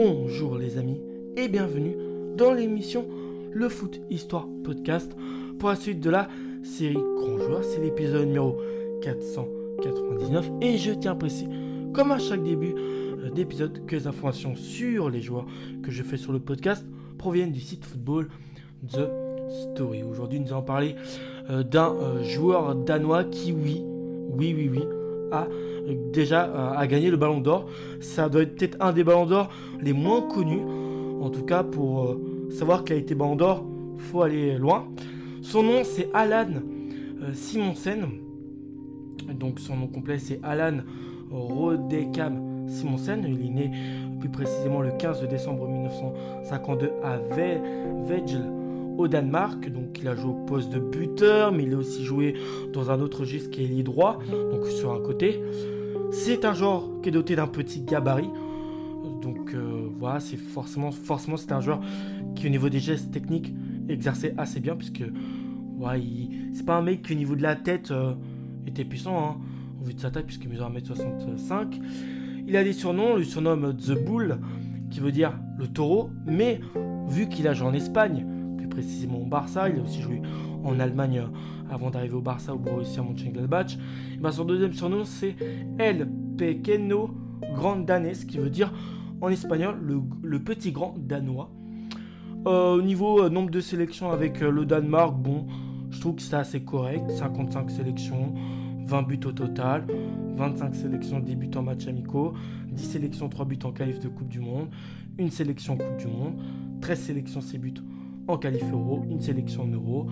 Bonjour les amis et bienvenue dans l'émission Le Foot Histoire Podcast pour la suite de la série Grand Joueur. C'est l'épisode numéro 499 et je tiens à préciser, comme à chaque début euh, d'épisode, que les informations sur les joueurs que je fais sur le podcast proviennent du site football The Story. Aujourd'hui, nous allons parler euh, d'un euh, joueur danois qui, oui, oui, oui, oui, déjà à gagner le ballon d'or. Ça doit être peut-être un des ballons d'or les moins connus. En tout cas, pour euh, savoir qu'il a été ballon d'or, faut aller loin. Son nom, c'est Alan euh, Simonsen. Donc, son nom complet, c'est Alan Rodekam Simonsen. Il est né plus précisément le 15 décembre 1952 à Vejle au Danemark. Donc il a joué au poste de buteur, mais il a aussi joué dans un autre registre qui est lit droit, donc sur un côté. C'est un joueur qui est doté d'un petit gabarit. Donc euh, voilà, c'est forcément, forcément c'est un joueur qui au niveau des gestes techniques exerçait assez bien puisque ouais, c'est pas un mec qui au niveau de la tête euh, était puissant hein, au vu de sa taille puisqu'il mesure 1m65. Il a des surnoms, le surnomme The Bull qui veut dire le taureau, mais vu qu'il a joué en Espagne, précisément au Barça, il a aussi joué en Allemagne euh, avant d'arriver au Barça au Borussia Mönchengladbach. Et ben son deuxième surnom c'est El Pequeño Grandanes, qui veut dire en espagnol le, petit grand danois. Euh, au niveau euh, nombre de sélections avec le Danemark, bon, je trouve que c'est assez correct. 55 sélections, 20 buts au total, 25 sélections, 10 buts en match amicaux, 10 sélections, 3 buts en qualif de Coupe du Monde, une sélection Coupe du Monde, 13 sélections, 6 buts en qualif euro, une sélection en euro,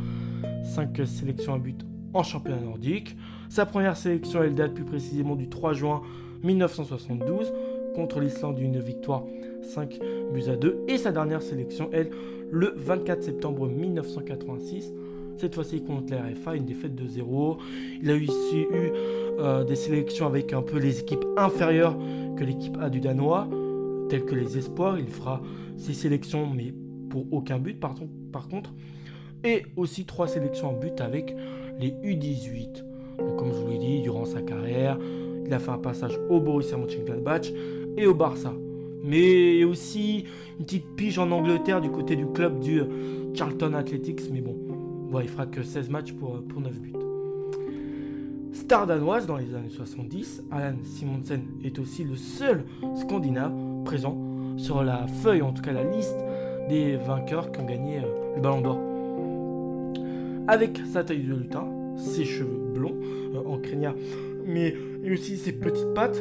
5 sélections à but en championnat nordique. Sa première sélection, elle date plus précisément du 3 juin 1972 contre l'Islande, une victoire 5 buts à 2. Et sa dernière sélection, elle, le 24 septembre 1986. Cette fois-ci contre la RFA, une défaite de 0. Il a aussi eu euh, des sélections avec un peu les équipes inférieures que l'équipe A du Danois, telles que les Espoirs. Il fera ses sélections, mais pour aucun but par, contre. Et aussi trois sélections en but avec les U18. Donc, comme je vous l'ai dit, durant sa carrière, il a fait un passage au Borussia Mönchengladbach et au Barça. Mais aussi une petite pige en Angleterre du côté du club du Charlton Athletics. Mais bon, bon il fera que 16 matchs pour, pour 9 buts. Star danoise dans les années 70, Alan Simonsen est aussi le seul Scandinave présent sur la feuille, en tout cas la liste des vainqueurs qui ont gagné euh, le Ballon d'Or. Avec sa taille de lutin, ses cheveux blonds euh, en crinière, mais aussi ses petites pattes,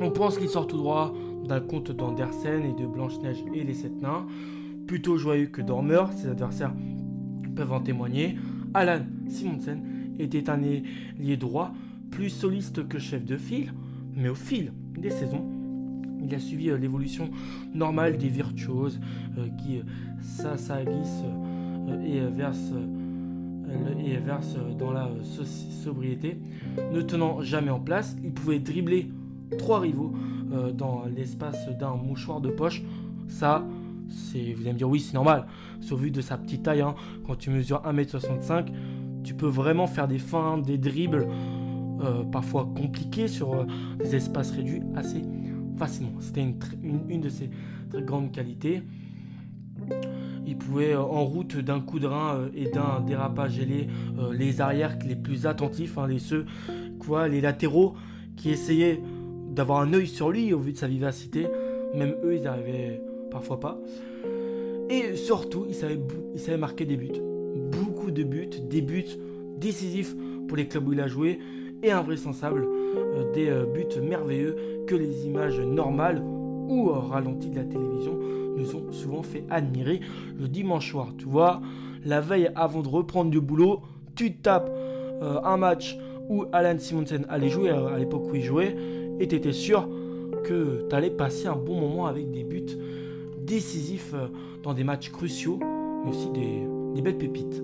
on pense qu'il sort tout droit d'un conte d'Andersen et de Blanche-Neige et les Sept Nains. Plutôt joyeux que dormeur, ses adversaires peuvent en témoigner. Alan Simonsen était un ailier droit, plus soliste que chef de file, mais au fil des saisons, il a suivi euh, l'évolution normale des virtuoses euh, qui euh, s'aguissent et versent et dans la sobriété. Ne tenant jamais en place, il pouvait dribbler trois rivaux dans l'espace d'un mouchoir de poche. Ça, c'est, vous allez me dire oui, c'est normal. Au vu de sa petite taille, hein. quand tu mesures 1m65, tu peux vraiment faire des fins, des dribbles, parfois compliqués sur des espaces réduits assez facilement. C'était une, de ses très grandes qualités. Il pouvait, euh, en route d'un coup de rein euh, et d'un dérapage ailé, euh, les arrières les plus attentifs, hein, les ceux, quoi, les latéraux qui essayaient d'avoir un œil sur lui au vu de sa vivacité, même eux, ils arrivaient parfois pas. Et surtout, il savait, il savait marquer des buts. Beaucoup de buts, des buts décisifs pour les clubs où il a joué et invraisemblable, des buts merveilleux que les images normales ou ralenties de la télévision nous ont souvent fait admirer le dimanche soir. Tu vois, la veille avant de reprendre du boulot, tu tapes euh, un match où Alan Simonsen allait jouer euh, à l'époque où il jouait et tu étais sûr que tu allais passer un bon moment avec des buts décisifs euh, dans des matchs cruciaux, mais aussi des, belles pépites.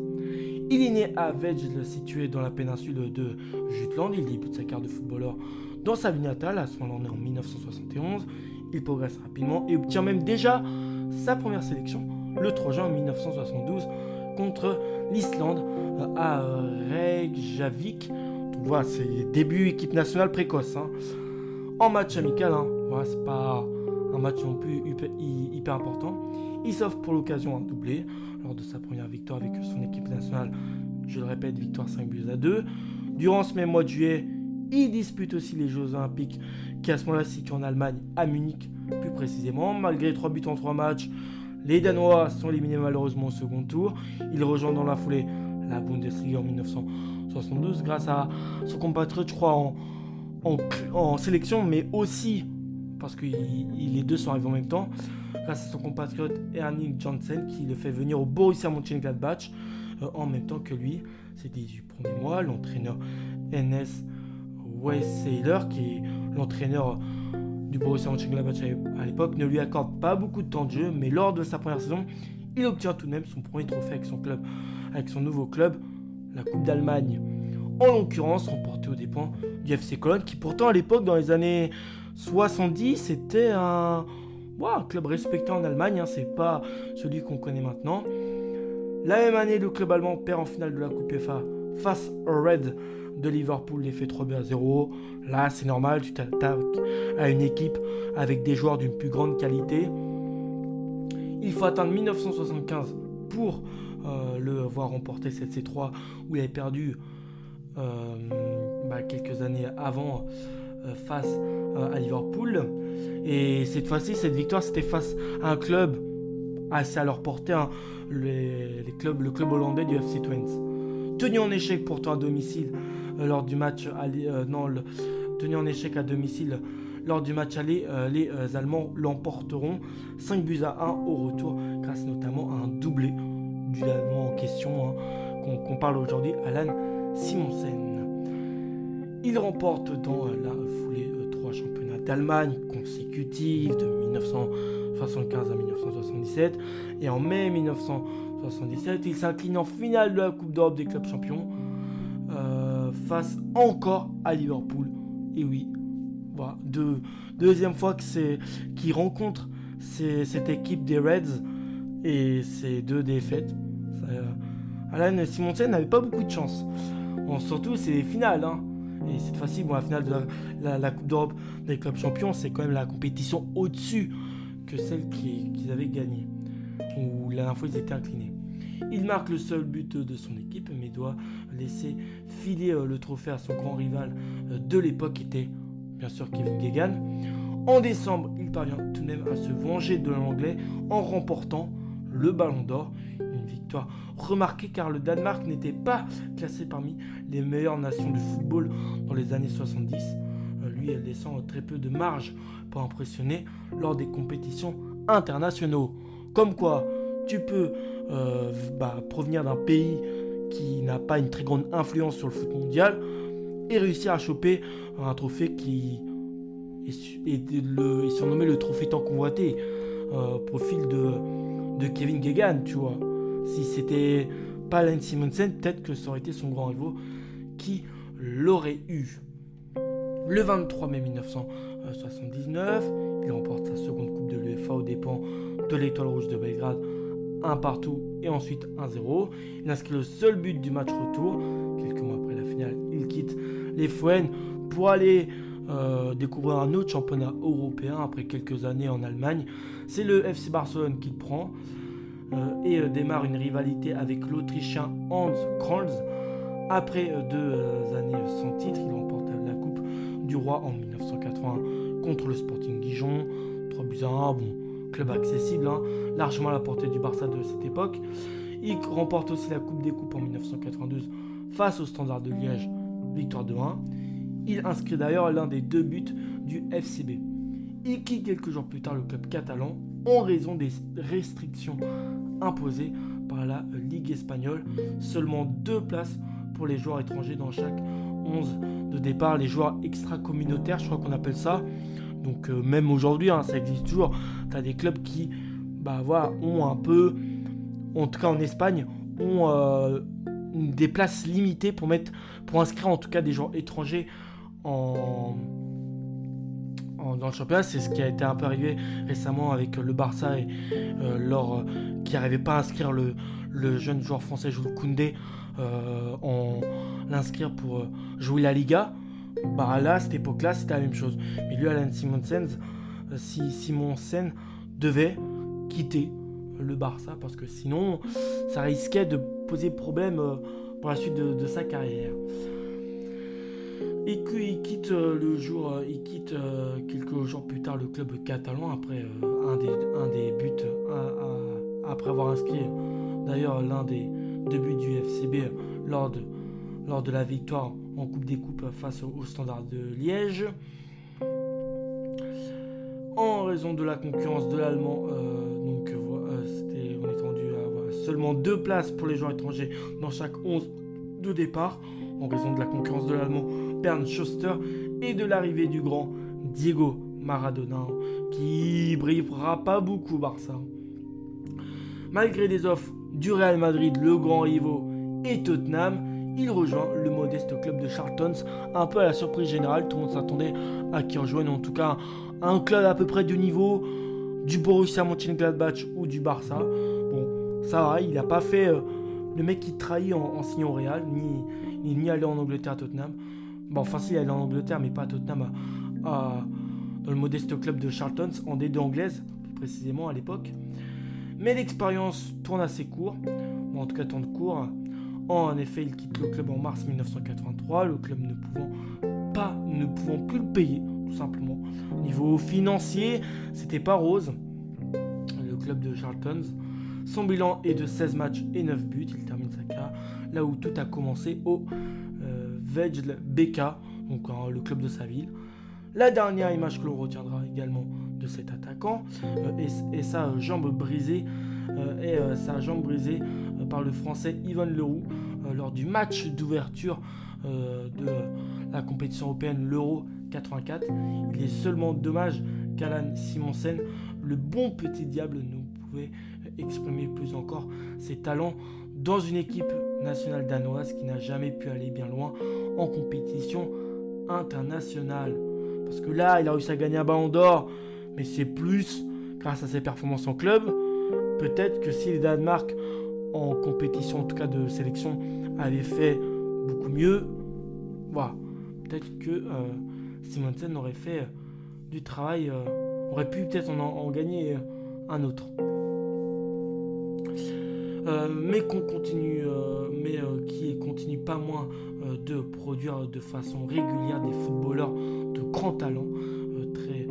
Il est né à Vejle, situé dans la péninsule de Jutland. Il débute sa carte de footballeur dans sa vie natale, à moment-là, en 1971, il progresse rapidement et obtient même déjà sa première sélection le 3 juin 1972 contre l'Islande euh, à Reykjavik. Voilà, c'est début équipe nationale précoce. Hein. En match amical, hein. voilà, c'est pas un match non plus hyper, important. Il s'offre pour l'occasion un doublé lors de sa première victoire avec son équipe nationale. Je le répète, victoire 5 buts à 2. Durant ce même mois de juillet, il dispute aussi les Jeux Olympiques qui à ce moment-là situent en Allemagne, à Munich plus précisément. Malgré 3 buts en 3 matchs, les Danois sont éliminés malheureusement au second tour. Il rejoint dans la foulée la Bundesliga en 1972 grâce à son compatriote, je crois, en, en, sélection, mais aussi parce que les deux sont arrivés en même temps, grâce à son compatriote Ernie Janssen qui le fait venir au Borussia Mönchengladbach euh, en même temps que lui. Ces 18 premiers mois, l'entraîneur NS Weissaler, qui est l'entraîneur du Borussia Mönchengladbach à l'époque, ne lui accorde pas beaucoup de temps de jeu, mais lors de sa première saison, il obtient tout de même son premier trophée avec son club, avec son nouveau club, la Coupe d'Allemagne. En l'occurrence, remporté aux dépens du FC Cologne, qui pourtant à l'époque, dans les années 70, c'était un, club respecté en Allemagne. Hein, c'est pas celui qu'on connaît maintenant. La même année, le club allemand perd en finale de la Coupe FA face au Red de Liverpool, l'effet 3 buts à 0. Là, c'est normal, tu t'attaques à une équipe avec des joueurs d'une plus grande qualité. Il faut attendre 1975 pour euh, le voir remporter cette C3 où il avait perdu euh, bah, quelques années avant face à Liverpool. Et cette fois-ci, cette victoire, c'était face à un club assez à leur portée, hein, les, clubs, le club hollandais du FC Twente. Tenu en échec pourtant à domicile lors du match, non, tenu en échec à domicile lors du match aller, les Allemands l'emporteront 5 buts à 1 au retour, grâce notamment à un doublé du Allemand en question, hein, qu'on parle aujourd'hui, Alan Simonsen. Il remporte dans la foulée euh, trois championnats d'Allemagne consécutifs de 1975 à 1977. Et en mai 1977, il s'incline en finale de la Coupe d'Europe des clubs champions euh, face encore à Liverpool. Et oui, voilà, deuxième fois qu'il rencontre cette équipe des Reds et ces deux défaites. Euh, Alan n'avait pas beaucoup de chance. surtout, c'est les finales. Hein. Et cette fois-ci, bon, la finale de la, Coupe d'Europe des clubs champions, c'est quand même la compétition au-dessus que celle qu'ils avaient gagnée. Où la dernière fois, ils étaient inclinés. Il marque le seul but de son équipe, mais doit laisser filer euh, le trophée à son grand rival euh, de l'époque, qui était bien sûr Kevin Gegan. En décembre, il parvient tout de même à se venger de l'anglais en remportant le Ballon d'Or. Victoire car le Danemark n'était pas classé parmi les meilleures nations de football dans les années 70. Euh, lui, elle descend très peu de marge pour impressionner lors des compétitions internationaux. Comme quoi, tu peux euh, bah, provenir d'un pays qui n'a pas une très grande influence sur le foot mondial et réussir à choper un trophée qui est, surnommé le trophée tant convoité. Euh, profil de, de Kevin Gegan, tu vois. Si c'était pas Alan Simonsen, peut-être que ça aurait été son grand rivaux qui l'aurait eu. Le 23 mai 1979, il remporte sa seconde Coupe de l'UEFA aux dépens de l'Étoile Rouge de Belgrade, un partout et ensuite 1-0. Il inscrit le seul but du match retour. Quelques mois après la finale, il quitte les Fouennes pour aller euh, découvrir un autre championnat européen après quelques années en Allemagne. C'est le FC Barcelone qu'il prend et euh, démarre une rivalité avec l'Autrichien Hans Kranz. Après deux années sans titre, il remporte la Coupe du Roi en 1980 contre le Sporting Dijon. 3 buts à 1, bon, club accessible, hein, largement à la portée du Barça de cette époque. Il remporte aussi la Coupe des Coupes en 1992 face au Standard de Liège, victoire de 1. Il inscrit d'ailleurs l'un des deux buts du FCB. Il quitte quelques jours plus tard le club catalan en raison des restrictions imposées par la Ligue espagnole. Seulement deux places pour les joueurs étrangers dans chaque 11 de départ. Les joueurs extra-communautaires, je crois qu'on appelle ça. Donc euh, même aujourd'hui, hein, ça existe toujours. Tu as des clubs qui bah, voilà, ont un peu, en tout cas en Espagne, ont euh, des places limitées pour, mettre, pour inscrire en tout cas des joueurs étrangers en, dans le championnat. C'est ce qui a été un peu arrivé récemment avec le Barça et euh, euh qui n'arrivait pas à inscrire le, jeune joueur français Jules Koundé euh, en l'inscrire pour euh, jouer la Liga. Bah là, à cette époque-là, c'était la même chose. Mais lui, Alan Simonsens, si Simon Sen devait quitter le Barça parce que sinon ça risquait de poser problème pour la suite de, sa carrière. Et qu'il quitte le jour, il quitte quelques jours plus tard le club catalan après un, des, un des buts après avoir inscrit d'ailleurs l'un des deux buts du FCB lors de, lors de la victoire en Coupe des Coupes face au, Standard de Liège. En raison de la concurrence de l'allemand, euh, donc euh, on est rendu à seulement deux places pour les joueurs étrangers dans chaque 11 de départ, en raison de la concurrence de l'allemand Bernd Schuster et de l'arrivée du grand Diego Maradona, qui brillera pas beaucoup Barça. Malgré des offres du Real Madrid, le grand rivaux et Tottenham, il rejoint le modeste club de Charlton, un peu à la surprise générale. Tout le monde s'attendait à qu'il rejoigne en tout cas un club à peu près du niveau du Borussia Mönchengladbach ou du Barça. Bon, ça va, il n'a pas fait euh, le mec qui trahit en, en signant au Real, ni, ni, ni, aller en Angleterre à Tottenham. Bon, enfin, si, il allé en Angleterre, mais pas à Tottenham, dans le modeste club de Charlton, en D2 anglaise, plus précisément à l'époque. Mais l'expérience tourne assez court, en tout cas de court. En effet, il quitte le club en mars 1983, le club ne pouvant pas, ne pouvant plus le payer, tout simplement. Niveau financier, c'était pas rose. Le club de Charlton, son bilan est de 16 matchs et 9 buts. Il termine sa carrière là où tout a commencé au euh, Vejle BK, donc le club de sa ville. La dernière image que l'on retiendra également de cet attaquant euh, et, sa jambe brisée euh, et euh, sa jambe brisée par le français Yvan Leroux lors du match d'ouverture de la compétition européenne l'Euro 84. Il est seulement dommage qu'Alan Simonsen, le bon petit diable, ne pouvait exprimer plus encore ses talents dans une équipe nationale danoise qui n'a jamais pu aller bien loin en compétition internationale. Parce que là, il a réussi à gagner un ballon d'or mais c'est plus grâce à ses performances en club. Peut-être que si le Danemark, en compétition, en tout cas de sélection, avait fait beaucoup mieux, voilà, peut-être que euh, Simonsen aurait fait du travail, euh, aurait pu peut-être en, gagner un autre. Euh, mais qu'on continue, mais qui continue pas moins de produire de façon régulière des footballeurs de grand talent, très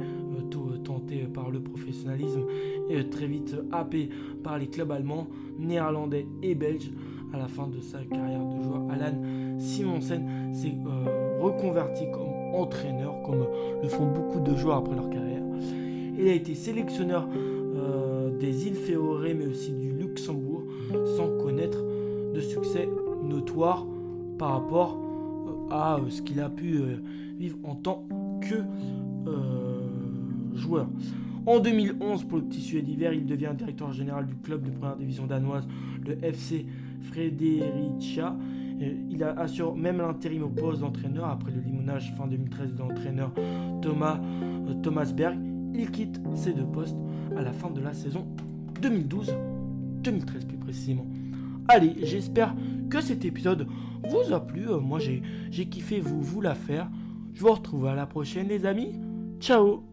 par le professionnalisme et très vite happé par les clubs allemands, néerlandais et belges. À la fin de sa carrière de joueur, Alan Simonsen s'est euh, reconverti comme entraîneur, comme le font beaucoup de joueurs après leur carrière. Il a été sélectionneur euh, des îles Féoré, mais aussi du Luxembourg, sans connaître de succès notoire par rapport euh, à ce qu'il a pu vivre en tant que joueur. En 2011, pour le petit Suède d'hiver, il devient directeur général du club de première division danoise, le FC Fredericia. Il assure même l'intérim au poste d'entraîneur après le limonage fin 2013 de l'entraîneur Thomas, euh, Thomas Berg. Il quitte ces deux postes à la fin de la saison 2012-2013 plus précisément. Allez, j'espère que cet épisode vous a plu. Euh, moi, j'ai kiffé vous, vous la faire. Je vous retrouve à la prochaine, les amis. Ciao